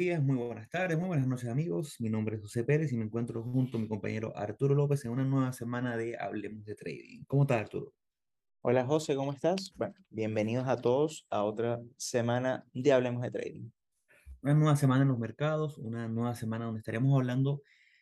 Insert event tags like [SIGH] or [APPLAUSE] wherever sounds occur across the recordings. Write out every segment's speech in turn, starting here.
Días, muy buenas tardes, muy buenas noches amigos. Mi nombre es José Pérez y me encuentro junto a mi compañero Arturo López en una nueva semana de Hablemos de Trading. ¿Cómo estás, Arturo? Hola José, ¿cómo estás? Bueno, bienvenidos a todos a otra semana de Hablemos de Trading. Una nueva semana en los mercados, una nueva semana donde estaremos hablando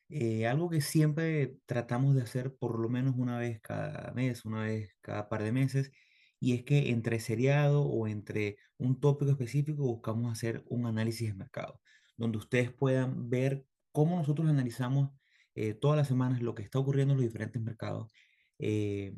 eh, algo que siempre tratamos de hacer por lo menos una vez cada mes, una vez cada par de meses, y es que entre seriado o entre un tópico específico buscamos hacer un análisis de mercado, donde ustedes puedan ver cómo nosotros analizamos eh, todas las semanas lo que está ocurriendo en los diferentes mercados. Eh,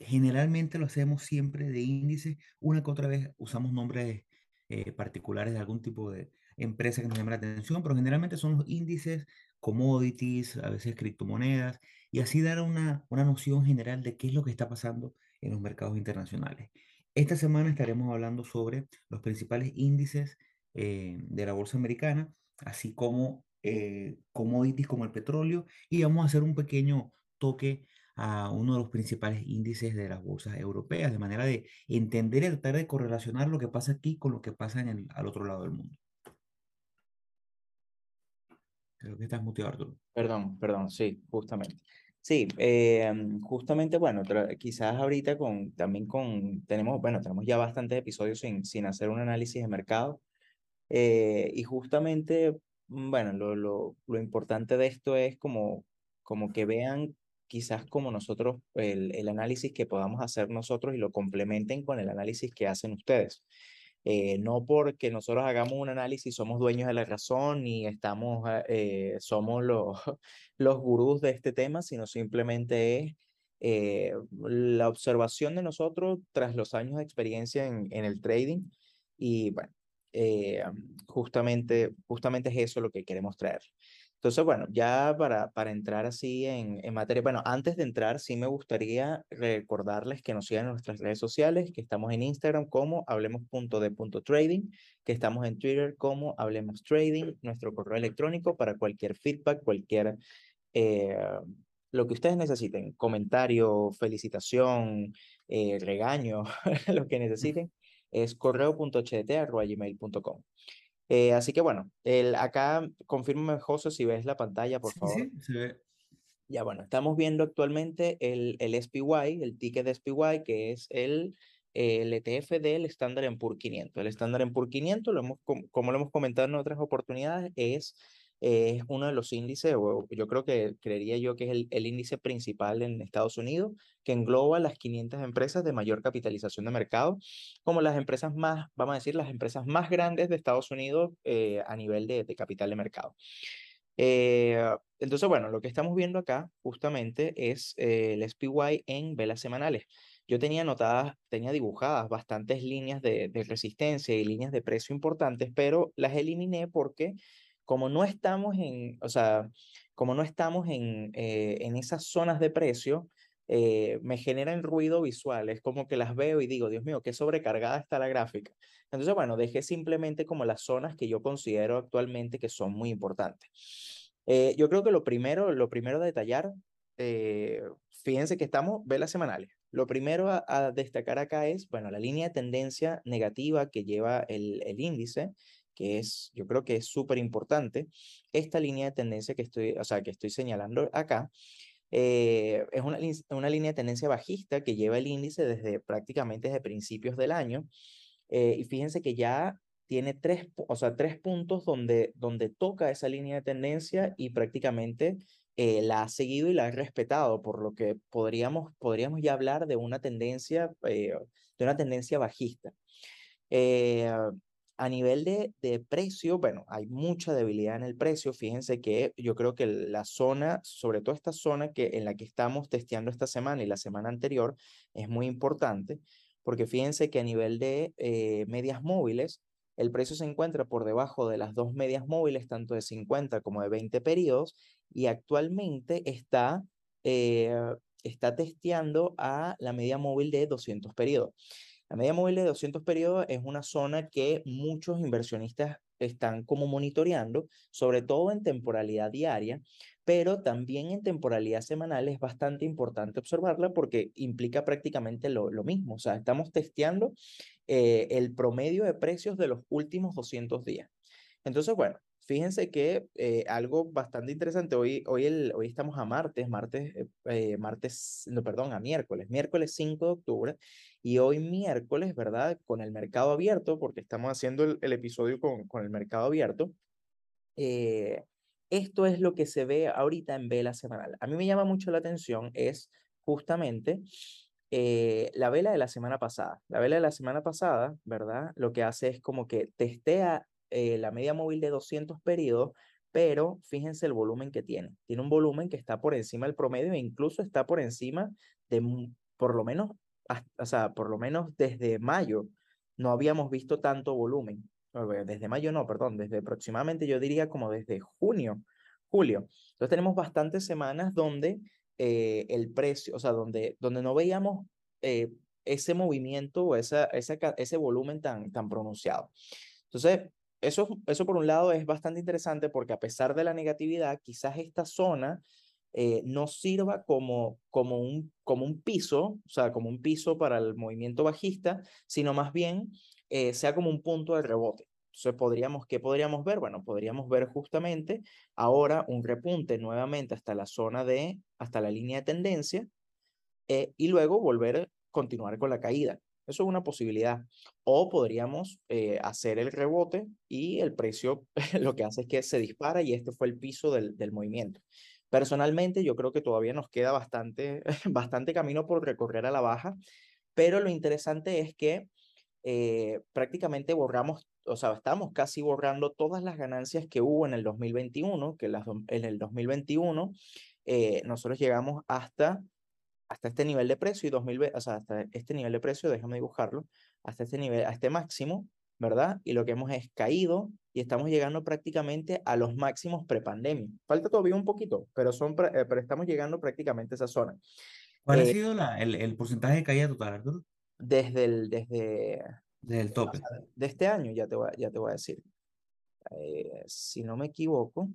generalmente lo hacemos siempre de índice, una que otra vez usamos nombres eh, particulares de algún tipo de empresa que nos llame la atención, pero generalmente son los índices, commodities, a veces criptomonedas, y así dar una, una noción general de qué es lo que está pasando en los mercados internacionales. Esta semana estaremos hablando sobre los principales índices eh, de la bolsa americana, así como eh, commodities como el petróleo, y vamos a hacer un pequeño toque a uno de los principales índices de las bolsas europeas, de manera de entender y tratar de correlacionar lo que pasa aquí con lo que pasa en el, al otro lado del mundo. Creo que estás muteado, Arturo. Perdón, perdón, sí, justamente. Sí, eh, justamente, bueno, quizás ahorita con, también con, tenemos, bueno, tenemos ya bastantes episodios sin, sin hacer un análisis de mercado. Eh, y justamente, mm, bueno, lo, lo, lo importante de esto es como, como que vean quizás como nosotros, el, el análisis que podamos hacer nosotros y lo complementen con el análisis que hacen ustedes. Eh, no porque nosotros hagamos un análisis somos dueños de la razón y estamos, ah, eh, somos los, [LAUGHS] los gurús de este tema, sino simplemente es eh, la observación de nosotros tras los años de experiencia en, en el trading. Y bueno, eh, justamente, justamente es eso lo que queremos traer. Entonces, bueno, ya para, para entrar así en, en materia, bueno, antes de entrar, sí me gustaría recordarles que nos sigan en nuestras redes sociales, que estamos en Instagram como hablemos.de.trading, que estamos en Twitter como Hablemos Trading, nuestro correo electrónico para cualquier feedback, cualquier, eh, lo que ustedes necesiten, comentario, felicitación, eh, regaño, [LAUGHS] lo que necesiten, es correo.ht.gmail.com. Eh, así que bueno, el, acá confírmame, José, si ves la pantalla, por Sí, favor. sí, se ve. Ya bueno, estamos viendo actualmente el, el SPY, el ticket de SPY, que es el, el ETF del Standard Poor's 500. El Standard Poor's 500, lo hemos, com- como lo hemos comentado en otras oportunidades, es, es uno de los índices, o yo creo que creería yo que es el, el índice principal en Estados Unidos, que engloba las 500 empresas de mayor capitalización de mercado, como las empresas más, vamos a decir, las empresas más grandes de Estados Unidos eh, a nivel de, de capital de mercado. Eh, entonces, bueno, lo que estamos viendo acá justamente es eh, el SPY en velas semanales. Yo tenía anotadas, tenía dibujadas bastantes líneas de, de resistencia y líneas de precio importantes, pero las eliminé porque como no estamos en, o sea, como no estamos en, eh, en esas zonas de precio, eh, me generan ruido visual. Es como que las veo y digo, Dios mío, qué sobrecargada está la gráfica. Entonces, bueno, dejé simplemente como las zonas que yo considero actualmente que son muy importantes. Eh, yo creo que lo primero, lo primero a detallar, eh, fíjense que estamos velas semanales. Lo primero a, a, destacar acá es, bueno, la línea de tendencia negativa que lleva el, el índice, que es, yo creo que es súper importante. Esta línea de tendencia que estoy, o sea, que estoy señalando acá, eh, es una, una línea de tendencia bajista que lleva el índice desde prácticamente desde principios del año. Eh, y fíjense que ya tiene tres, o sea, tres puntos donde, donde toca esa línea de tendencia y prácticamente eh, la ha seguido y la ha respetado, por lo que podríamos, podríamos ya hablar de una tendencia, de una tendencia bajista. A nivel de, de, precio, bueno, hay mucha debilidad en el precio. Fíjense que yo creo que la zona, sobre todo esta zona que, en la que estamos testeando esta semana y la semana anterior, es muy importante, porque fíjense que a nivel de eh, medias móviles, el precio se encuentra por debajo de las dos medias móviles, tanto de 50 como de 20 periodos, y actualmente está, eh, está testeando a la media móvil de 200 periodos. La media móvil de 200 periodos es una zona que muchos inversionistas están como monitoreando, sobre todo en temporalidad diaria, pero también en temporalidad semanal es bastante importante observarla porque implica prácticamente lo, mismo. O sea, estamos testeando eh, el promedio de precios de los últimos 200 días. Entonces, bueno, fíjense que eh, algo bastante interesante, hoy, hoy, el, hoy estamos a martes, martes, eh, eh, martes, no, perdón, a miércoles, miércoles 5 de octubre, y hoy miércoles, ¿verdad? Con el mercado abierto, porque estamos haciendo el, el episodio con, con el mercado abierto, esto es lo que se ve ahorita en vela semanal. A mí me llama mucho la atención, es justamente eh, la vela de la semana pasada. La vela de la semana pasada, ¿verdad? Lo que hace es como que testea eh, la media móvil de 200 periodos, pero fíjense el volumen que tiene. Tiene un volumen que está por encima del promedio e incluso está por encima de, por lo menos, o sea, por lo menos desde mayo no habíamos visto tanto volumen. Desde mayo no, perdón, desde aproximadamente yo diría como desde junio, julio. Entonces tenemos bastantes semanas donde eh, el precio, o sea, donde, donde no veíamos eh, ese movimiento o esa, esa, ese volumen tan, tan pronunciado. Entonces, eso, eso por un lado es bastante interesante porque a pesar de la negatividad, quizás esta zona eh, no sirva como, como, un, como un piso, o sea, como un piso para el movimiento bajista, sino más bien sea como un punto de rebote. Entonces, podríamos, ¿qué podríamos ver? Bueno, podríamos ver justamente ahora un repunte nuevamente hasta la zona de, hasta la línea de tendencia eh, y luego volver a continuar con la caída. Eso es una posibilidad. O podríamos eh, hacer el rebote y el precio [LAUGHS] lo que hace es que se dispara y este fue el piso del, del movimiento. Personalmente, yo creo que todavía nos queda bastante, [LAUGHS] bastante camino por recorrer a la baja, pero lo interesante es que eh, prácticamente borramos o sea, estamos casi borrando todas las ganancias que hubo en el 2021, que las, en el 2021 eh, nosotros llegamos hasta, hasta este nivel de precio y 2000, o sea, hasta este nivel de precio, déjame dibujarlo, hasta este nivel, a este máximo, ¿verdad? Y lo que hemos es caído y estamos llegando prácticamente a los máximos prepandemia. Falta todavía un poquito, pero, son, eh, pero estamos llegando prácticamente a esa zona. ¿Cuál ha eh, sido la, el, el porcentaje de caída total, Arturo? Desde el, desde, del tope. De este año, ya te voy, ya te voy a decir. Eh, si no me equivoco,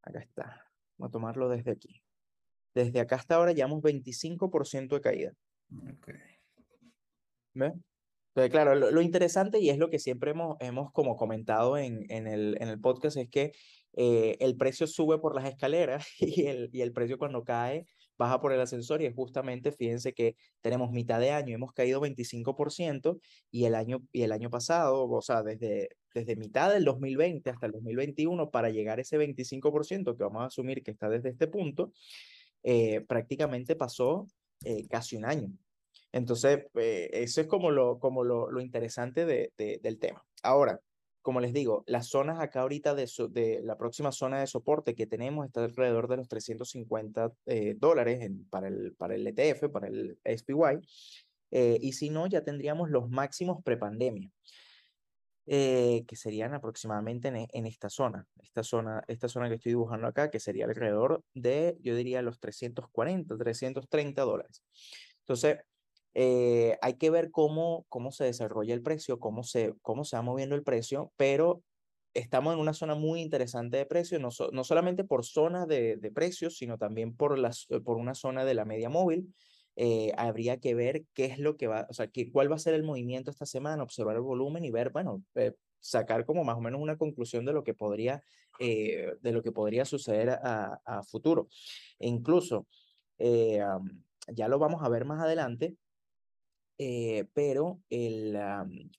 acá está. Vamos a tomarlo desde aquí. Desde acá hasta ahora llevamos 25% de caída. Okay. ¿Ve? Entonces, claro, lo, interesante y es lo que siempre hemos, hemos como comentado en, en, el, en el podcast es que eh, el precio sube por las escaleras [LAUGHS] y el, y el precio cuando cae baja por el ascensor y es justamente, fíjense que tenemos mitad de año, hemos caído 25% y el año, y el año pasado, o sea, desde, desde mitad del 2020 hasta el 2021, para llegar a ese 25% que vamos a asumir que está desde este punto, eh, prácticamente pasó eh, casi un año. Entonces, eh, eso es como lo, como lo, lo interesante de, del tema. Ahora, como les digo, las zonas acá ahorita de, de la próxima zona de soporte que tenemos está alrededor de los 350 eh, dólares para, el, para el ETF, para el SPY. Eh, y si no, ya tendríamos los máximos prepandemia, eh, que serían aproximadamente en, en, esta zona, esta zona, esta zona que estoy dibujando acá, que sería alrededor de, yo diría, los 340, 330 dólares. Entonces, eh, hay que ver cómo, cómo se desarrolla el precio, cómo se, cómo se va moviendo el precio, pero estamos en una zona muy interesante de precio, no, no solamente por zonas de, de precios, sino también por, las, por una zona de la media móvil. Eh, habría que ver qué es lo que va, o sea, qué, cuál va a ser el movimiento esta semana, observar el volumen y ver, bueno, eh, sacar como más o menos una conclusión de lo que podría, de lo que podría suceder a, futuro. E incluso, ya lo vamos a ver más adelante, eh, pero, el,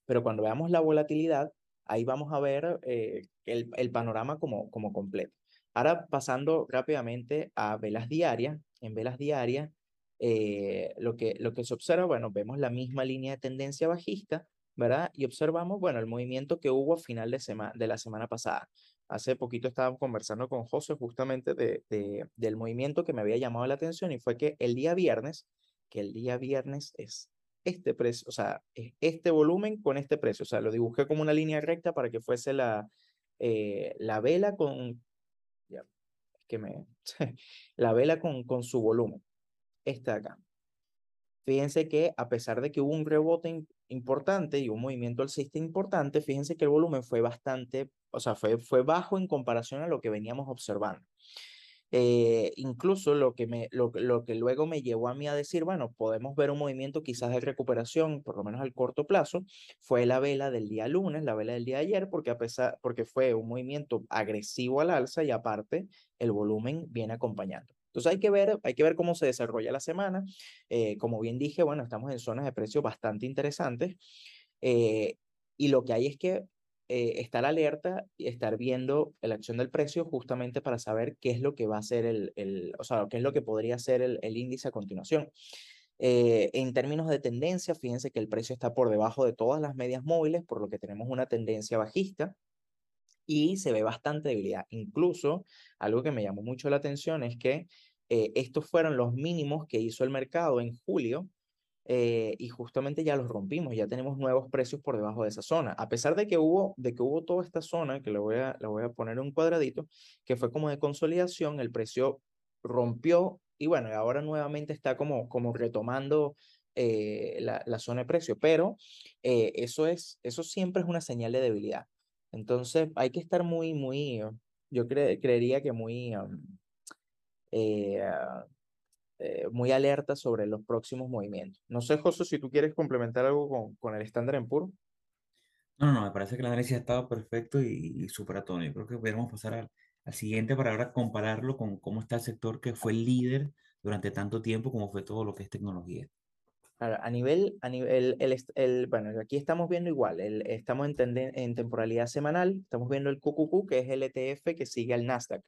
pero cuando veamos la volatilidad, ahí vamos a ver eh, el, el, panorama como, como completo. Ahora pasando rápidamente a velas diarias, en velas diarias, eh, lo, que, lo que se observa, bueno, vemos la misma línea de tendencia bajista, ¿verdad? Y observamos, bueno, el movimiento que hubo a final de, semana de la semana pasada. Hace poquito estábamos conversando con José justamente de, de, del movimiento que me había llamado la atención y fue que el día viernes, que el día viernes es este precio, o sea, este volumen con este precio. O sea, lo dibujé como una línea recta para que fuese la, eh, la vela con, ya, que me, [LAUGHS] la vela con, con su volumen. Esta acá. Fíjense que a pesar de que hubo un rebote importante y un movimiento alcista importante, fíjense que el volumen fue bastante, o sea, fue, fue bajo en comparación a lo que veníamos observando. Eh, incluso lo que, me, lo, lo que luego me llevó a mí a decir, bueno, podemos ver un movimiento quizás de recuperación, por lo menos al corto plazo, fue la vela del día lunes, la vela del día ayer, porque, a pesar, porque fue un movimiento agresivo al alza y aparte el volumen viene acompañando. Entonces hay que ver, hay que ver cómo se desarrolla la semana. Eh, como bien dije, bueno, estamos en zonas de precios bastante interesantes. Eh, y lo que hay es que eh, estar alerta y estar viendo la acción del precio justamente para saber qué es lo que va a ser el, el o sea, qué es lo que podría ser el, índice a continuación. En términos de tendencia, fíjense que el precio está por debajo de todas las medias móviles, por lo que tenemos una tendencia bajista y se ve bastante debilidad. Incluso, algo que me llamó mucho la atención es que eh, estos fueron los mínimos que hizo el mercado en julio eh, y justamente ya los rompimos, ya tenemos nuevos precios por debajo de esa zona. A pesar de que hubo, de que hubo toda esta zona, que lo voy a, voy a poner un cuadradito, que fue como de consolidación, el precio rompió y bueno, ahora nuevamente está como, como retomando eh, la, la, zona de precio, pero eso, es, eso siempre es una señal de debilidad. Entonces hay que estar muy, muy, yo creería que muy... Um, eh, muy alerta sobre los próximos movimientos. No sé, José, si tú quieres complementar algo con, con el estándar en puro. No, no, no, me parece que el análisis ha estado perfecto y, y súper Yo creo que podemos pasar al, al, siguiente para ahora compararlo con cómo está el sector que fue el líder durante tanto tiempo como fue todo lo que es tecnología. A nivel, el, bueno, aquí estamos viendo igual, estamos en, en temporalidad semanal, estamos viendo el QQQ, que es el ETF que sigue al Nasdaq.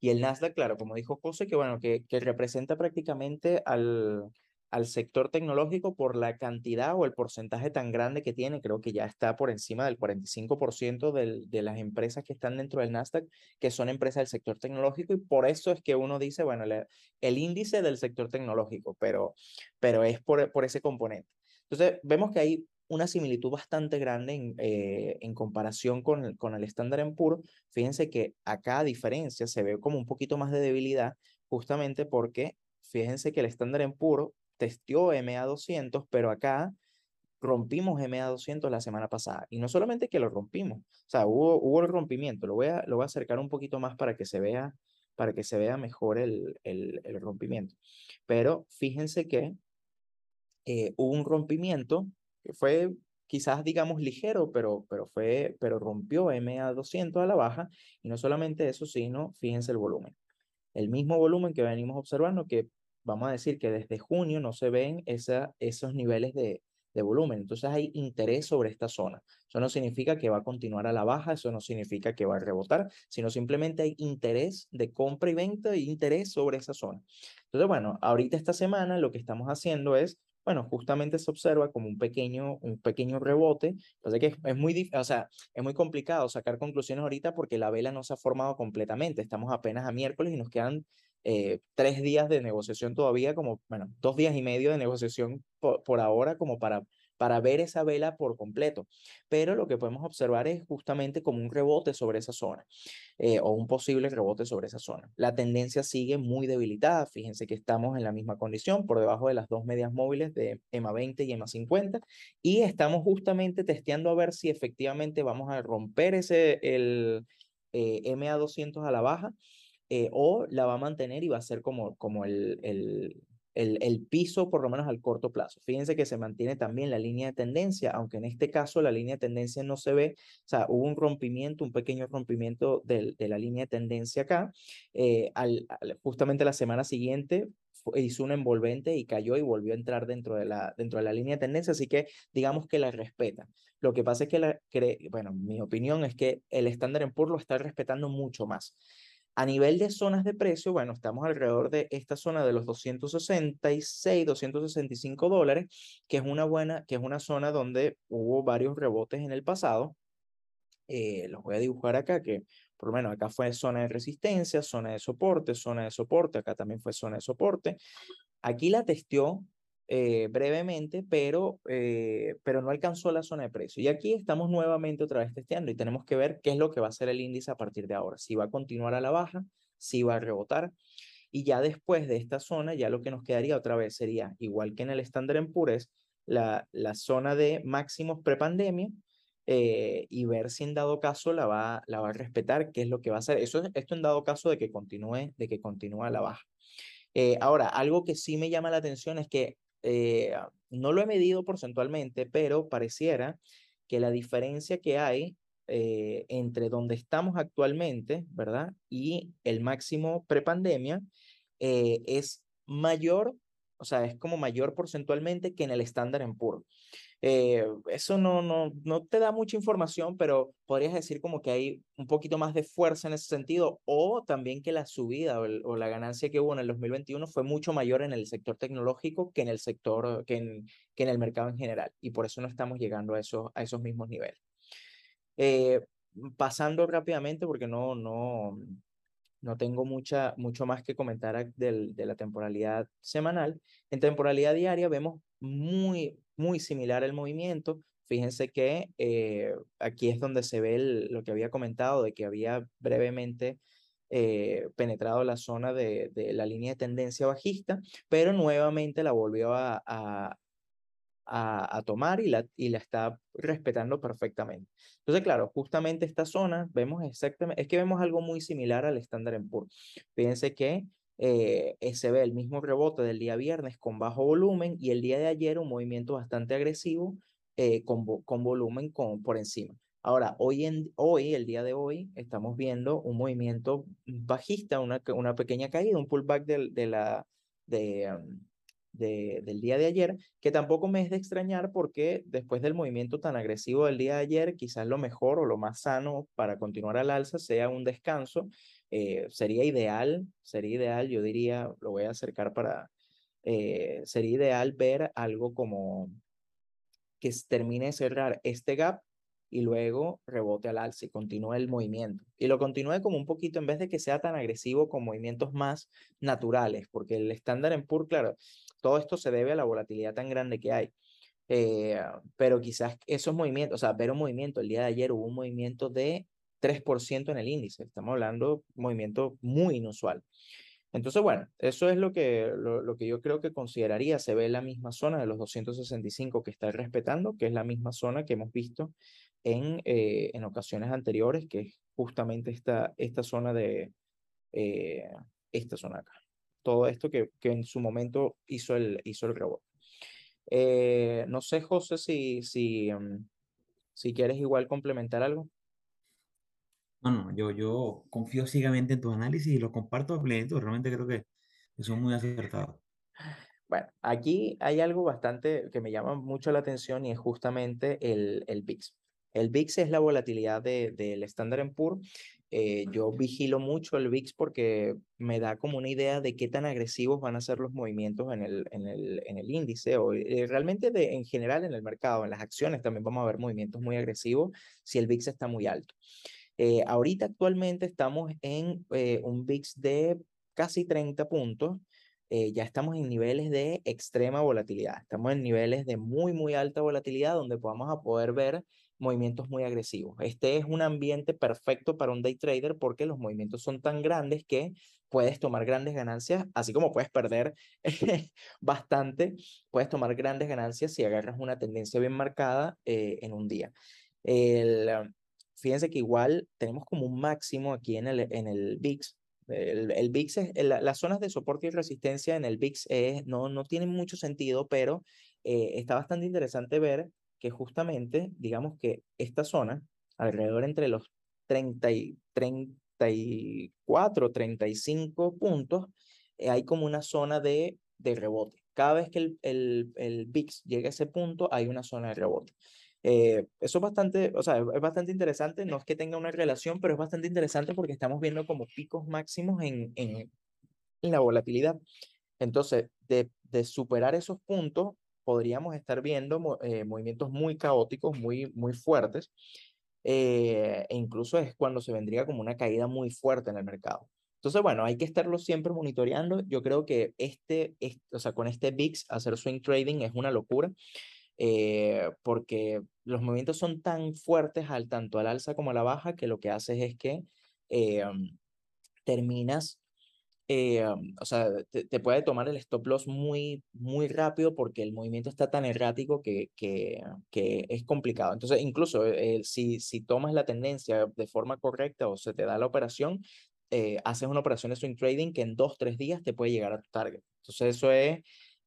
Y el Nasdaq, claro, como dijo José, que bueno, que representa prácticamente al, al sector tecnológico por la cantidad o el porcentaje tan grande que tiene, creo que ya está por encima del 45% del, de las empresas que están dentro del Nasdaq, que son empresas del sector tecnológico, y por eso es que uno dice, bueno, el, el índice del sector tecnológico, pero, pero es por, por ese componente. Entonces, vemos que hay una similitud bastante grande en, eh, en comparación con el, con el estándar puro. Fíjense que acá, a diferencia, se ve como un poquito más de debilidad, justamente porque fíjense que el estándar en puro testió MA200, pero acá rompimos MA200 la semana pasada. Y no solamente que lo rompimos, o sea, hubo, hubo el rompimiento. Lo voy, a, lo voy a acercar un poquito más para que se vea, para que se vea mejor el, el, rompimiento. Pero fíjense que eh, hubo un rompimiento que fue quizás digamos ligero, pero, pero, fue, pero rompió MA200 a la baja. Y no solamente eso, sino fíjense el volumen. El mismo volumen que venimos observando, que vamos a decir que desde junio no se ven esa, esos niveles de, de volumen. Entonces hay interés sobre esta zona. Eso no significa que va a continuar a la baja, eso no significa que va a rebotar, sino simplemente hay interés de compra y venta y interés sobre esa zona. Entonces, bueno, ahorita esta semana lo que estamos haciendo es bueno, justamente se observa como un pequeño, un pequeño rebote. Entonces, que es, es, muy, o sea, es muy complicado sacar conclusiones ahorita porque la vela no se ha formado completamente. Estamos apenas a miércoles y nos quedan eh, tres días de negociación todavía, como, bueno, dos días y medio de negociación por, por ahora, como para para ver esa vela por completo. Pero lo que podemos observar es justamente como un rebote sobre esa zona eh, o un posible rebote sobre esa zona. La tendencia sigue muy debilitada. Fíjense que estamos en la misma condición por debajo de las dos medias móviles de EMA 20 y EMA 50 y estamos justamente testeando a ver si efectivamente vamos a romper ese el eh, MA 200 a la baja eh, o la va a mantener y va a ser como, como el, el, el, el, piso, por lo menos al corto plazo. Fíjense que se mantiene también la línea de tendencia, aunque en este caso la línea de tendencia no se ve, o sea, hubo un rompimiento, un pequeño rompimiento de, de la línea de tendencia acá. Eh, al, justamente la semana siguiente hizo un envolvente y cayó y volvió a entrar dentro de la, dentro de la línea de tendencia, así que digamos que la respeta. Lo que pasa es que, la, bueno, mi opinión es que el estándar en pur lo está respetando mucho más. A nivel de zonas de precio, bueno, estamos alrededor de esta zona de los 266, 265 dólares, que es una buena, que es una zona donde hubo varios rebotes en el pasado. Eh, los voy a dibujar acá, que por lo menos acá fue zona de resistencia, zona de soporte, zona de soporte, acá también fue zona de soporte. Aquí la testió eh, brevemente, pero, eh, pero no alcanzó la zona de precio. Y aquí estamos nuevamente otra vez testeando y tenemos que ver qué es lo que va a hacer el índice a partir de ahora. Si va a continuar a la baja, si va a rebotar. Y ya después de esta zona, ya lo que nos quedaría otra vez sería, igual que en el estándar en Pures, la, la zona de máximos prepandemia, eh, y ver si en dado caso la va, la va a respetar, qué es lo que va a hacer. Eso, esto en dado caso de que continúe, de que continúe la baja. Eh, ahora, algo que sí me llama la atención es que eh, no lo he medido porcentualmente, pero pareciera que la diferencia que hay entre donde estamos actualmente, ¿verdad? Y el máximo prepandemia es mayor, o sea, es como mayor porcentualmente que en el estándar en puro. Eh, eso no, no, no te da mucha información, pero podrías decir como que hay un poquito más de fuerza en ese sentido, o también que la subida o, la ganancia que hubo en el 2021 fue mucho mayor en el sector tecnológico que en el sector, que en, que en el mercado en general, y por eso no estamos llegando a esos, a esos mismos niveles. Eh, pasando rápidamente, porque no, no, no tengo mucha, mucho más que comentar de la temporalidad semanal. En temporalidad diaria vemos muy, muy similar el movimiento. Fíjense que eh, aquí es donde se ve lo que había comentado de que había brevemente eh, penetrado la zona de, la línea de tendencia bajista, pero nuevamente la volvió a, tomar y la, y la está respetando perfectamente. Entonces, claro, justamente esta zona vemos exactamente, es que vemos algo muy similar al estándar Poor's. Fíjense que eh, se ve el mismo rebote del día viernes con bajo volumen y el día de ayer un movimiento bastante agresivo eh, con, con volumen con, por encima. Ahora, hoy, en, hoy, el día de hoy, estamos viendo un movimiento bajista, una, una pequeña caída, un pullback de, de la, de, um, del día de ayer, que tampoco me es de extrañar porque después del movimiento tan agresivo del día de ayer, quizás lo mejor o lo más sano para continuar al alza sea un descanso. Eh, sería ideal, sería ideal, yo diría, lo voy a acercar para, eh, sería ideal ver algo como que termine de cerrar este gap y luego rebote al alza y continúe el movimiento. Y lo continúe como un poquito, en vez de que sea tan agresivo con movimientos más naturales, porque el estándar en PUR, claro, todo esto se debe a la volatilidad tan grande que hay. Eh, pero quizás esos movimientos, o sea, ver un movimiento, el día de ayer hubo un movimiento de 3% en el índice, estamos hablando de movimiento muy inusual. Entonces, bueno, eso es lo que, lo, que yo creo que consideraría. Se ve la misma zona de los 265 que está respetando, que es la misma zona que hemos visto en, eh, en ocasiones anteriores, que es justamente esta, esta zona de eh, esta zona acá todo esto que, que en su momento hizo el, hizo el rebote. Eh, no sé, José, si, si, mm, si quieres igual complementar algo. No, no, yo, yo confío ciegamente en tus análisis y los comparto a plenitud. Realmente creo que son muy acertados. Bueno, aquí hay algo bastante que me llama mucho la atención y es justamente el, el VIX. El VIX es la volatilidad del de, Standard Poor's eh, yo vigilo mucho el VIX porque me da como una idea de qué tan agresivos van a ser los movimientos en el, en el, en el índice o eh, realmente de, en general en el mercado, en las acciones también vamos a ver movimientos muy agresivos si el VIX está muy alto. Eh, ahorita actualmente estamos en un VIX de casi 30 puntos. ya estamos en niveles de extrema volatilidad, estamos en niveles de muy, muy alta volatilidad donde vamos a poder ver movimientos muy agresivos. Este es un ambiente perfecto para un day trader porque los movimientos son tan grandes que puedes tomar grandes ganancias, así como puedes perder [LAUGHS] bastante, puedes tomar grandes ganancias si agarras una tendencia bien marcada eh, en un día. El, fíjense que igual tenemos como un máximo aquí en el, en el VIX. El VIX, es, las zonas de soporte y resistencia en el VIX es, no, no tienen mucho sentido, pero eh, está bastante interesante ver que justamente, digamos que esta zona, alrededor entre los 30 y 34, 35 puntos, eh, hay como una zona de, de rebote. Cada vez que el, el, el VIX llega a ese punto, hay una zona de rebote. Eh, eso es bastante, o sea, es bastante interesante, no es que tenga una relación, pero es bastante interesante porque estamos viendo como picos máximos en, en, en la volatilidad. Entonces, de, de superar esos puntos, podríamos estar viendo eh, movimientos muy caóticos, muy, muy fuertes, eh, e incluso es cuando se vendría como una caída muy fuerte en el mercado. Entonces, bueno, hay que estarlo siempre monitoreando. Yo creo que este, este o sea, con este VIX hacer swing trading es una locura, eh, porque los movimientos son tan fuertes al tanto al alza como a la baja que lo que haces es que terminas eh, um, o sea, te, te, puede tomar el stop loss muy, muy rápido porque el movimiento está tan errático que, que, que es complicado. Entonces, incluso eh, si, si tomas la tendencia de forma correcta o se te da la operación, eh, haces una operación de swing trading que en dos, tres días te puede llegar a tu target. Entonces, eso es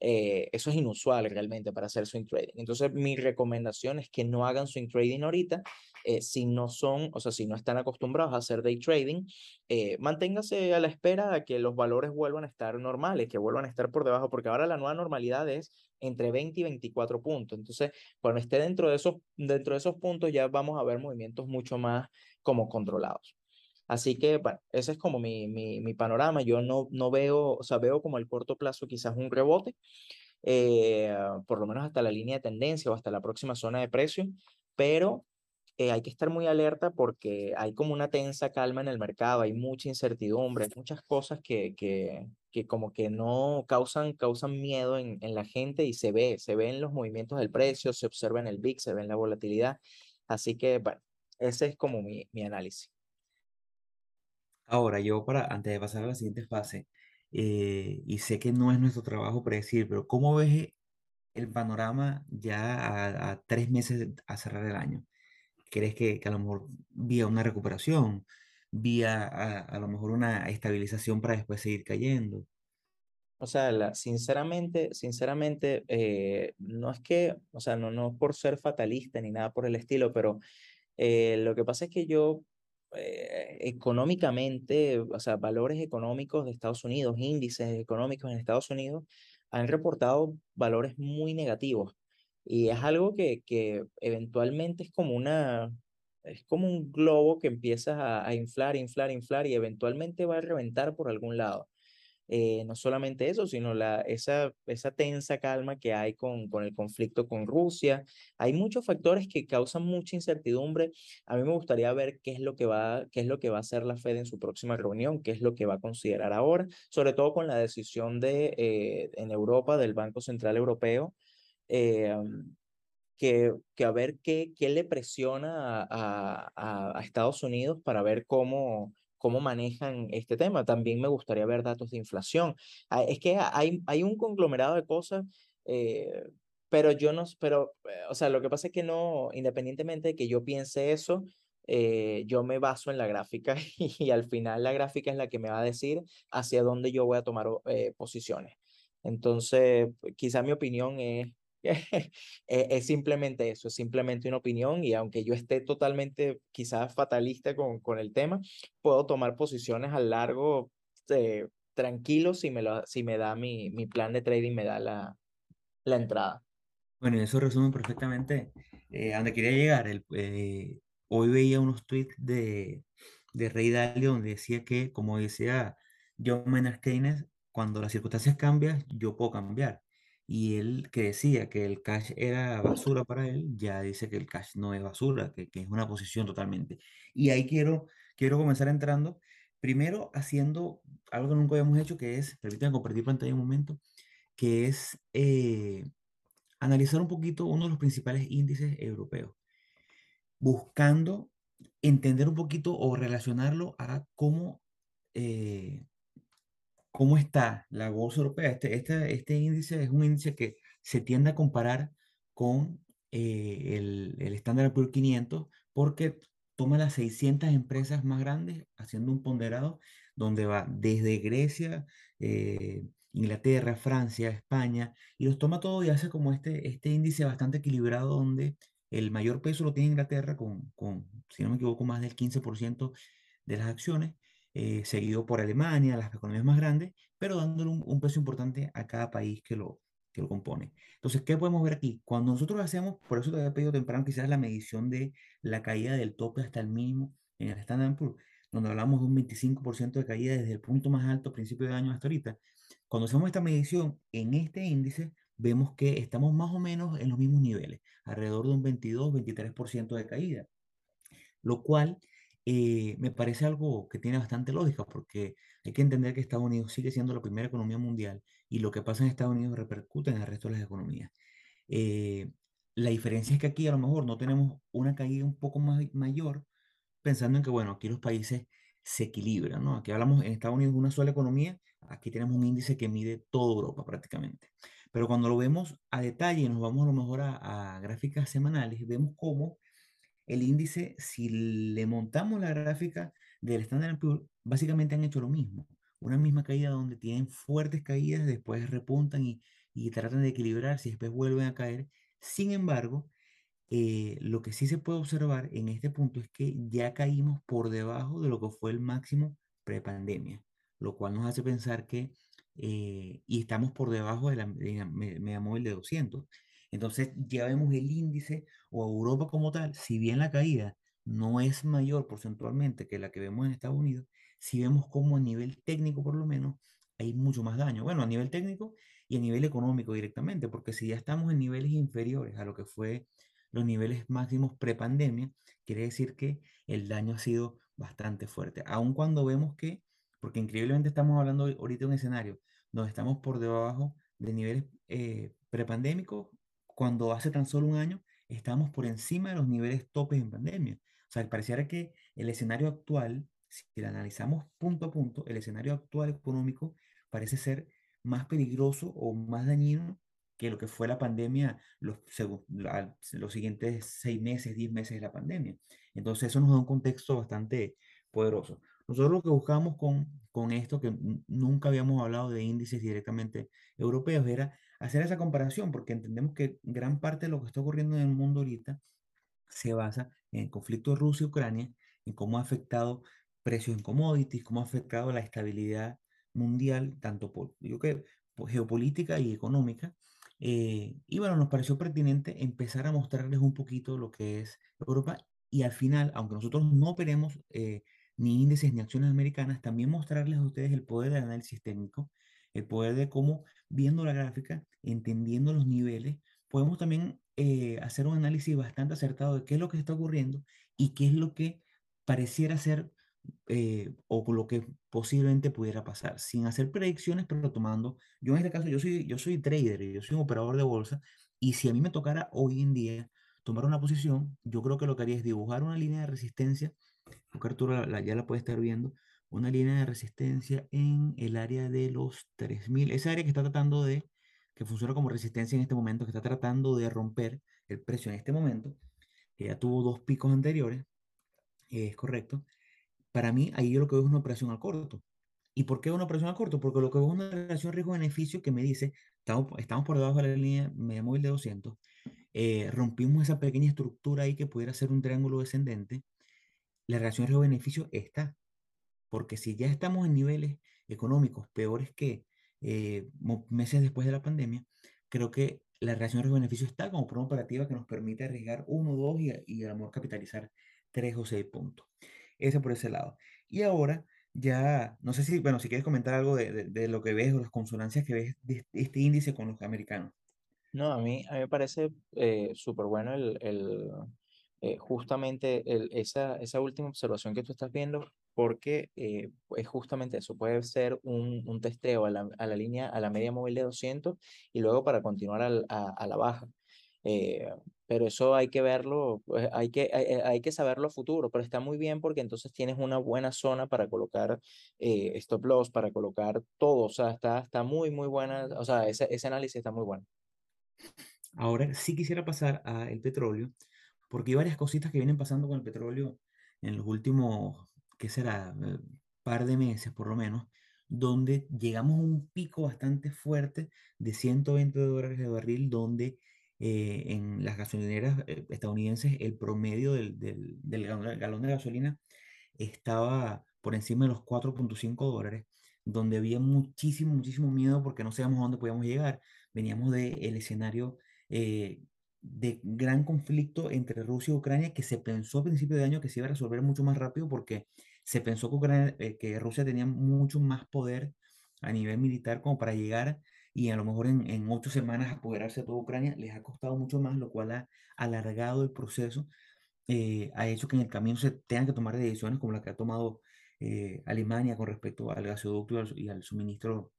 eh, eso es inusual realmente para hacer swing trading. Entonces, mi recomendación es que no hagan swing trading ahorita eh, si no son, o sea, si no están acostumbrados a hacer day trading. Eh, manténgase a la espera a que los valores vuelvan a estar normales, que vuelvan a estar por debajo, porque ahora la nueva normalidad es entre 20 y 24 puntos. Entonces, cuando esté dentro de esos, dentro de esos puntos, ya vamos a ver movimientos mucho más como controlados. Así que, bueno, ese es como mi, mi, mi, panorama. Yo no, no veo, o sea, veo como el corto plazo quizás un rebote, eh, por lo menos hasta la línea de tendencia o hasta la próxima zona de precio, pero eh, hay que estar muy alerta porque hay como una tensa calma en el mercado, hay mucha incertidumbre, muchas cosas que, que, que como que no causan, causan miedo en, en la gente y se ve, se ve en los movimientos del precio, se observa en el VIX, se ve en la volatilidad. Así que, bueno, ese es como mi, mi análisis. Ahora, yo para, antes de pasar a la siguiente fase, eh, y sé que no es nuestro trabajo predecir, pero ¿cómo ves el panorama ya a, a tres meses a cerrar el año? ¿Crees que, a lo mejor vía una recuperación, vía a, a lo mejor una estabilización para después seguir cayendo? O sea, sinceramente, sinceramente, eh, no es que, o sea, no, no por ser fatalista ni nada por el estilo, pero eh, lo que pasa es que yo eh, económicamente, o sea, valores económicos de Estados Unidos, índices económicos en Estados Unidos, han reportado valores muy negativos. Y es algo que, que eventualmente es como una, es como un globo que empieza a, a inflar, inflar, inflar y eventualmente va a reventar por algún lado. Eh, no solamente eso, sino la, esa, esa tensa calma que hay con, con el conflicto con Rusia. Hay muchos factores que causan mucha incertidumbre. A mí me gustaría ver qué es lo que va, qué es lo que va a hacer la Fed en su próxima reunión, qué es lo que va a considerar ahora, sobre todo con la decisión de, eh, en Europa del Banco Central Europeo. Eh, que, que, a ver qué, qué le presiona a, a, a Estados Unidos para ver cómo, cómo manejan este tema. También me gustaría ver datos de inflación. Ah, es que hay, hay un conglomerado de cosas, eh, pero yo no, pero, eh, o sea, lo que pasa es que no, independientemente de que yo piense eso, eh, yo me baso en la gráfica [LAUGHS] y, al final la gráfica es la que me va a decir hacia dónde yo voy a tomar eh, posiciones. Entonces, quizá mi opinión es [LAUGHS] es simplemente eso, es simplemente una opinión y aunque yo esté totalmente quizás fatalista con, con el tema, puedo tomar posiciones a largo eh, tranquilo si me, lo, si me da mi, mi plan de trading, me da la, la entrada. Bueno, eso resume perfectamente eh, a donde quería llegar. El, eh, hoy veía unos tweets de, de Rey Dalio donde decía que, como decía John Maynard Keynes, cuando las circunstancias cambian, yo puedo cambiar. Y él que decía que el cash era basura para él, ya dice que el cash no es basura, que, que es una posición totalmente. Y ahí quiero, quiero comenzar entrando, primero haciendo algo que nunca habíamos hecho, que es, permítanme compartir pantalla un momento, que es eh, analizar un poquito uno de los principales índices europeos, buscando entender un poquito o relacionarlo a cómo eh, cómo está la bolsa europea. Este, este, este índice es un índice que se tiende a comparar con eh, el, el Standard Poor's 500 porque toma las 600 empresas más grandes haciendo un ponderado donde va desde Grecia, eh, Inglaterra, Francia, España, y los toma todo y hace como este, este índice bastante equilibrado donde el mayor peso lo tiene Inglaterra con, con si no me equivoco, más del 15% de las acciones eh, seguido por Alemania, las economías más grandes, pero dándole un, un, peso importante a cada país que lo, que lo compone. Entonces, ¿qué podemos ver aquí? Cuando nosotros hacemos, por eso te había pedido temprano quizás la medición de la caída del tope hasta el mínimo en el Standard Poor's, donde hablamos de un 25% de caída desde el punto más alto a principio de año hasta ahorita. Cuando hacemos esta medición en este índice, vemos que estamos más o menos en los mismos niveles, alrededor de un 22-23% de caída, lo cual eh, me parece algo que tiene bastante lógica porque hay que entender que Estados Unidos sigue siendo la primera economía mundial y lo que pasa en Estados Unidos repercute en el resto de las economías. Eh, la diferencia es que aquí a lo mejor no tenemos una caída un poco más mayor, pensando en que, bueno, aquí los países se equilibra, ¿no? Aquí hablamos en Estados Unidos de una sola economía, aquí tenemos un índice que mide toda Europa prácticamente. Pero cuando lo vemos a detalle, nos vamos a lo mejor a, a gráficas semanales, vemos cómo el índice, si le montamos la gráfica del Standard Poor's, básicamente han hecho lo mismo. Una misma caída donde tienen fuertes caídas, después repuntan y, y tratan de equilibrarse y después vuelven a caer. Sin embargo, eh, lo que sí se puede observar en este punto es que ya caímos por debajo de lo que fue el máximo prepandemia, lo cual nos hace pensar que, eh, y estamos por debajo de la media móvil de 200. Entonces ya vemos el índice o Europa como tal, si bien la caída no es mayor porcentualmente que la que vemos en Estados Unidos, si vemos como a nivel técnico por lo menos hay mucho más daño. Bueno, a nivel técnico y a nivel económico directamente, porque si ya estamos en niveles inferiores a lo que fue los niveles máximos prepandemia, quiere decir que el daño ha sido bastante fuerte. Aun cuando vemos que, porque increíblemente estamos hablando ahorita de un escenario donde estamos por debajo de niveles eh, prepandémicos, cuando hace tan solo un año estamos por encima de los niveles topes en pandemia. O sea, pareciera que el escenario actual, si lo analizamos punto a punto, el escenario actual económico parece ser más peligroso o más dañino que lo que fue la pandemia los, los siguientes seis meses, diez meses de la pandemia. Entonces eso nos da un contexto bastante poderoso. Nosotros lo que buscamos con, con esto, que nunca habíamos hablado de índices directamente europeos, era hacer esa comparación, porque entendemos que gran parte de lo que está ocurriendo en el mundo ahorita se basa en el conflicto de Rusia y Ucrania, en cómo ha afectado precios en commodities, cómo ha afectado la estabilidad mundial, tanto por, yo por geopolítica y económica, eh, y bueno, nos pareció pertinente empezar a mostrarles un poquito lo que es Europa y al final, aunque nosotros no operemos eh, ni índices ni acciones americanas, también mostrarles a ustedes el poder del análisis técnico, el poder de cómo, viendo la gráfica, entendiendo los niveles, podemos también eh, hacer un análisis bastante acertado de qué es lo que está ocurriendo y qué es lo que pareciera ser eh, o lo que posiblemente pudiera pasar, sin hacer predicciones, pero tomando, yo en este caso, yo soy, yo soy trader, yo soy un operador de bolsa, y si a mí me tocara hoy en día tomar una posición, yo creo que lo que haría es dibujar una línea de resistencia, porque Arturo la, ya la puede estar viendo, una línea de resistencia en el área de los 3000, esa área que está tratando de, que funciona como resistencia en este momento, que está tratando de romper el precio en este momento, que ya tuvo dos picos anteriores, es correcto, para mí ahí yo lo que veo es una operación a corto. ¿Y por qué una operación a corto? Porque lo que veo es una relación riesgo-beneficio que me dice, estamos, estamos por debajo de la línea media móvil de 200, eh, rompimos esa pequeña estructura ahí que pudiera ser un triángulo descendente, la relación riesgo-beneficio está. Porque si ya estamos en niveles económicos peores que eh, meses después de la pandemia, creo que la relación riesgo-beneficio está como una operativa que nos permite arriesgar uno, dos y, y a lo mejor capitalizar tres o seis puntos. Ese por ese lado. Y ahora ya, no sé si, bueno, si quieres comentar algo de, de, lo que ves o las consonancias que ves de este índice con los americanos. No, a mí, a mí me parece eh, súper bueno el eh, justamente el, esa, esa última observación que tú estás viendo, porque eh, es justamente eso, puede ser un, un testeo a la, a la, línea, a la media móvil de 200 y luego para continuar al, a, a, la baja. Eh, pero eso hay que verlo, pues, hay, que, hay, hay, que saberlo a futuro, pero está muy bien porque entonces tienes una buena zona para colocar eh, stop loss, para colocar todo, o sea, está, está muy, muy buena, o sea, ese, ese análisis está muy bueno. Ahora sí quisiera pasar al petróleo, porque hay varias cositas que vienen pasando con el petróleo en los últimos, ¿qué será? Eh, par de meses por lo menos, donde llegamos a un pico bastante fuerte de 120 dólares de barril, donde eh, en las gasolineras eh, estadounidenses el promedio del, del, galón de gasolina estaba por encima de los 4.5 dólares, donde había muchísimo, muchísimo miedo porque no sabíamos a dónde podíamos llegar. Veníamos del escenario de gran conflicto entre Rusia y Ucrania que se pensó a principio de año que se iba a resolver mucho más rápido porque se pensó que, Ucrania, eh, que Rusia tenía mucho más poder a nivel militar como para llegar y a lo mejor en, en ocho semanas apoderarse de toda Ucrania, les ha costado mucho más, lo cual ha alargado el proceso, eh, ha hecho que en el camino se tengan que tomar decisiones como la que ha tomado eh, Alemania con respecto al gasoducto y al, y al suministro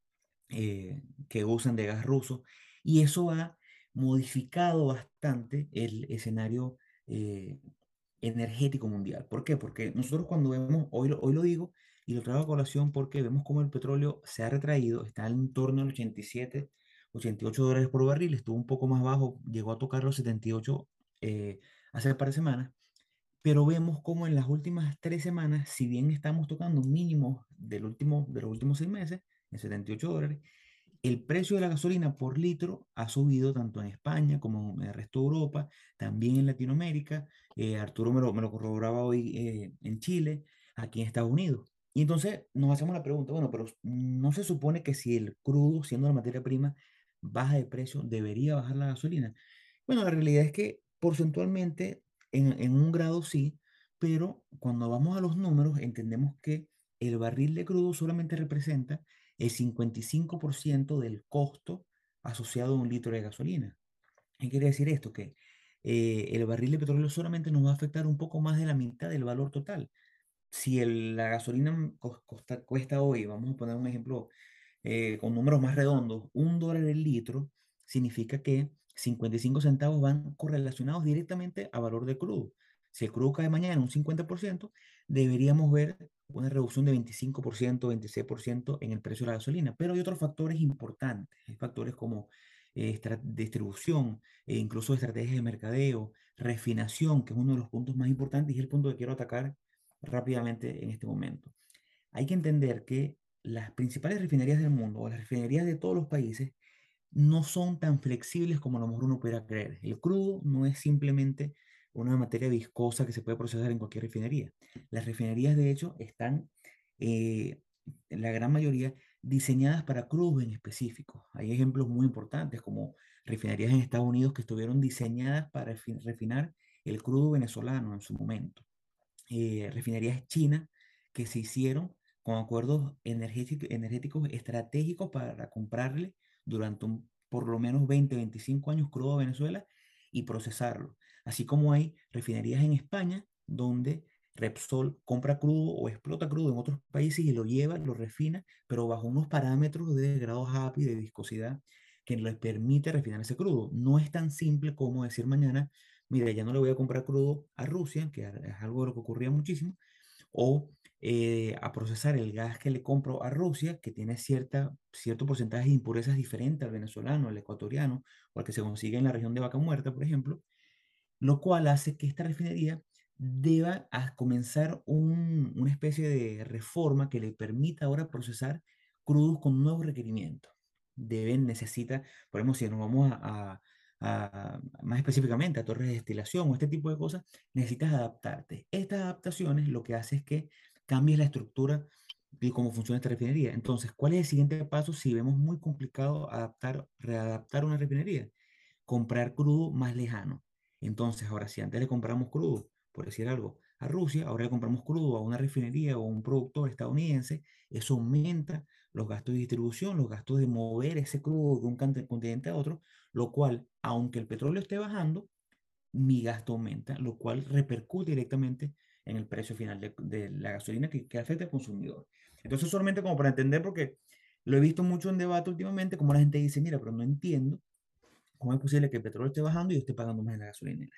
eh, que usan de gas ruso, y eso ha modificado bastante el escenario eh, energético mundial. ¿Por qué? Porque nosotros cuando vemos, hoy lo, hoy lo digo y lo traigo a colación porque vemos cómo el petróleo se ha retraído, está en torno al 87, 88 dólares por barril, estuvo un poco más bajo, llegó a tocar los 78 eh, hace par de semanas, pero vemos cómo en las últimas tres semanas, si bien estamos tocando mínimos del último, de los últimos seis meses, en 78 dólares, el precio de la gasolina por litro ha subido tanto en España como en el resto de Europa, también en Latinoamérica. Eh, Arturo me lo, me lo, corroboraba hoy eh, en Chile, aquí en Estados Unidos. Y entonces nos hacemos la pregunta, bueno, pero no se supone que si el crudo, siendo la materia prima, baja de precio, debería bajar la gasolina. Bueno, la realidad es que porcentualmente en, en un grado sí, pero cuando vamos a los números entendemos que el barril de crudo solamente representa el 55% del costo asociado a un litro de gasolina. ¿Qué quiere decir esto? Que eh, el barril de petróleo solamente nos va a afectar un poco más de la mitad del valor total. Si el, la gasolina costa, cuesta hoy, vamos a poner un ejemplo eh, con números más redondos, un dólar el litro, significa que 55 centavos van correlacionados directamente a valor de crudo. Si el crudo cae mañana un 50%, deberíamos ver una reducción de 25%, 26% en el precio de la gasolina. Pero hay otros factores importantes. Factores como eh, distribución, e incluso estrategias de mercadeo, refinación, que es uno de los puntos más importantes y es el punto que quiero atacar rápidamente en este momento. Hay que entender que las principales refinerías del mundo o las refinerías de todos los países no son tan flexibles como a lo mejor uno pudiera creer. El crudo no es simplemente una materia viscosa que se puede procesar en cualquier refinería. Las refinerías, de hecho, están, eh, la gran mayoría, diseñadas para crudos en específico. Hay ejemplos muy importantes como refinerías en Estados Unidos que estuvieron diseñadas para refinar el crudo venezolano en su momento. Eh, refinerías chinas que se hicieron con acuerdos energéticos estratégicos para comprarle durante un, por lo menos 20, 25 años crudo a Venezuela y procesarlo. Así como hay refinerías en España donde Repsol compra crudo o explota crudo en otros países y lo lleva, lo refina, pero bajo unos parámetros de grado HAPI, de viscosidad, que les permite refinar ese crudo. No es tan simple como decir mañana, mira, ya no le voy a comprar crudo a Rusia, que es algo de lo que ocurría muchísimo, o eh, a procesar el gas que le compro a Rusia, que tiene cierta, cierto porcentaje de impurezas diferente al venezolano, al ecuatoriano, o al que se consigue en la región de Vaca Muerta, por ejemplo, lo cual hace que esta refinería deba a comenzar un, una especie de reforma que le permita ahora procesar crudos con nuevos requerimientos. Deben, necesita, por ejemplo, si nos vamos a, a, más específicamente a torres de destilación o este tipo de cosas, necesitas adaptarte. Estas adaptaciones lo que hace es que cambies la estructura de cómo funciona esta refinería. Entonces, ¿cuál es el siguiente paso si vemos muy complicado adaptar, readaptar una refinería? Comprar crudo más lejano. Entonces, ahora si antes le compramos crudo, por decir algo, a Rusia, ahora le compramos crudo a una refinería o a un productor estadounidense, eso aumenta los gastos de distribución, los gastos de mover ese crudo de un continente a otro, lo cual, aunque el petróleo esté bajando, mi gasto aumenta, lo cual repercute directamente en el precio final de, la gasolina que, que, afecta al consumidor. Entonces, solamente como para entender, porque lo he visto mucho en debate últimamente, como la gente dice, mira, pero no entiendo ¿Cómo es posible que el petróleo esté bajando y yo esté pagando más en la gasolinera?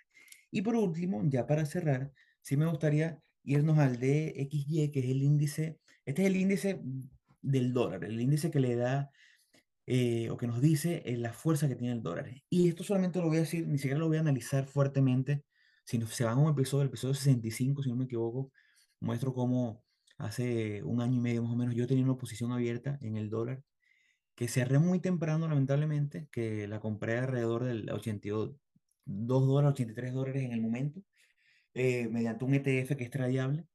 Y por último, ya para cerrar, sí me gustaría irnos al DXY, que es el índice, este es el índice del dólar, el índice que le da eh, o que nos dice eh, la fuerza que tiene el dólar. Y esto solamente lo voy a decir, ni siquiera lo voy a analizar fuertemente, sino se van a un episodio, el episodio 65, si no me equivoco, muestro cómo hace un año y medio más o menos yo tenía una posición abierta en el dólar que cerré muy temprano, lamentablemente, que la compré alrededor del 82 dólares, 83 dólares en el momento, eh, mediante un ETF que es tradiable,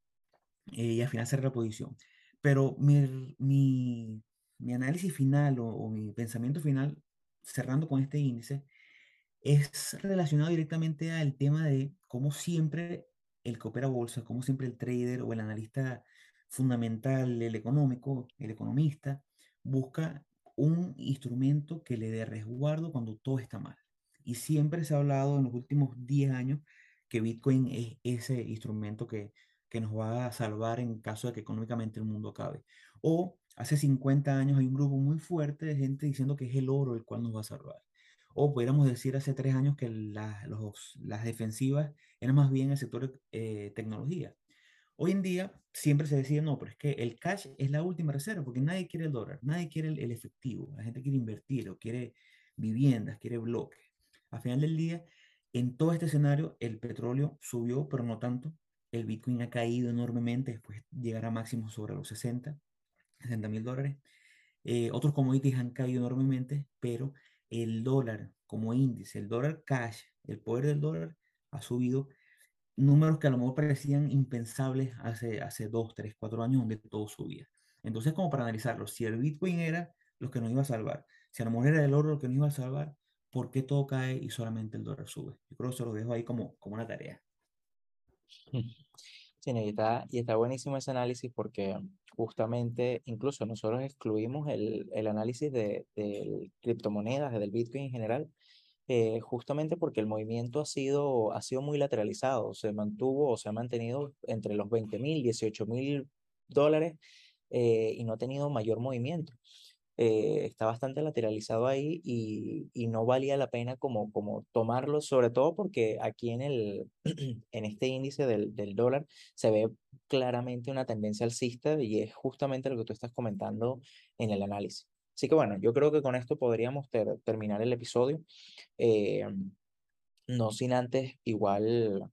eh, y al final cerré la posición. Pero mi, mi, mi análisis final o, o, mi pensamiento final, cerrando con este índice, es relacionado directamente al tema de cómo siempre el que opera bolsa, cómo siempre el trader o el analista fundamental, el económico, el economista, busca un instrumento que le dé resguardo cuando todo está mal. Y siempre se ha hablado en los últimos 10 años que Bitcoin es ese instrumento que, que nos va a salvar en caso de que económicamente el mundo acabe. O hace 50 años hay un grupo muy fuerte de gente diciendo que es el oro el cual nos va a salvar. O pudiéramos decir hace tres años que la, las defensivas eran más bien el sector eh, tecnología. Hoy en día siempre se decía, no, pero es que el cash es la última reserva, porque nadie quiere el dólar, nadie quiere el, el efectivo, la gente quiere invertir o quiere viviendas, quiere bloques. Al final del día, en todo este escenario, el petróleo subió, pero no tanto. El Bitcoin ha caído enormemente, después llegará máximo sobre los 60, 60 mil dólares. Eh, otros commodities han caído enormemente, pero el dólar como índice, el dólar cash, el poder del dólar ha subido números que a lo mejor parecían impensables hace, hace dos, tres, cuatro años donde todo subía. Entonces, como para analizarlo, si el Bitcoin era lo que nos iba a salvar, si a lo mejor era el oro lo que nos iba a salvar, ¿por qué todo cae y solamente el dólar sube? Yo creo que se lo dejo ahí como, como una tarea. [LAUGHS] Sí, y está, y está buenísimo ese análisis porque justamente incluso nosotros excluimos el, el análisis de, de criptomonedas, del Bitcoin en general, eh, justamente porque el movimiento ha sido, ha sido muy lateralizado, se mantuvo o se ha mantenido entre los 20 mil, 18 mil dólares eh, y no ha tenido mayor movimiento. Eh, está bastante lateralizado ahí y, y, no valía la pena como, como tomarlo, sobre todo porque aquí en, el, [CLEARS THROAT] en este índice del, del dólar se ve claramente una tendencia alcista y es justamente lo que tú estás comentando en el análisis. Así que bueno, yo creo que con esto podríamos ter terminar el episodio. Eh, no sin antes igual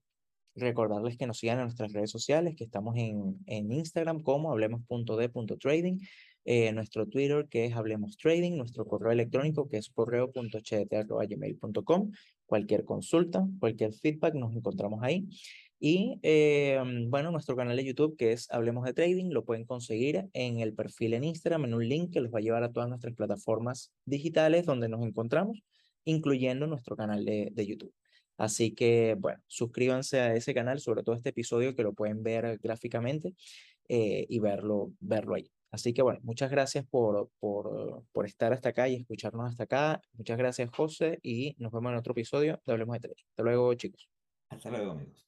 recordarles que nos sigan en nuestras redes sociales, que estamos en, en Instagram como hablemos.d.trading, eh, nuestro Twitter que es Hablemos Trading, nuestro correo electrónico que es correo.cht.gmail.com. Cualquier consulta, cualquier feedback, nos encontramos ahí. Y eh, bueno, nuestro canal de YouTube que es Hablemos de Trading, lo pueden conseguir en el perfil en Instagram, en un link que los va a llevar a todas nuestras plataformas digitales donde nos encontramos, incluyendo nuestro canal de, de YouTube. Así que, bueno, suscríbanse a ese canal, sobre todo este episodio que lo pueden ver gráficamente eh, y verlo, verlo ahí. Así que, bueno, muchas gracias por, por, por estar hasta acá y escucharnos hasta acá. Muchas gracias, José, y nos vemos en otro episodio de Hablemos de Trading. Hasta luego, chicos. Hasta luego, amigos.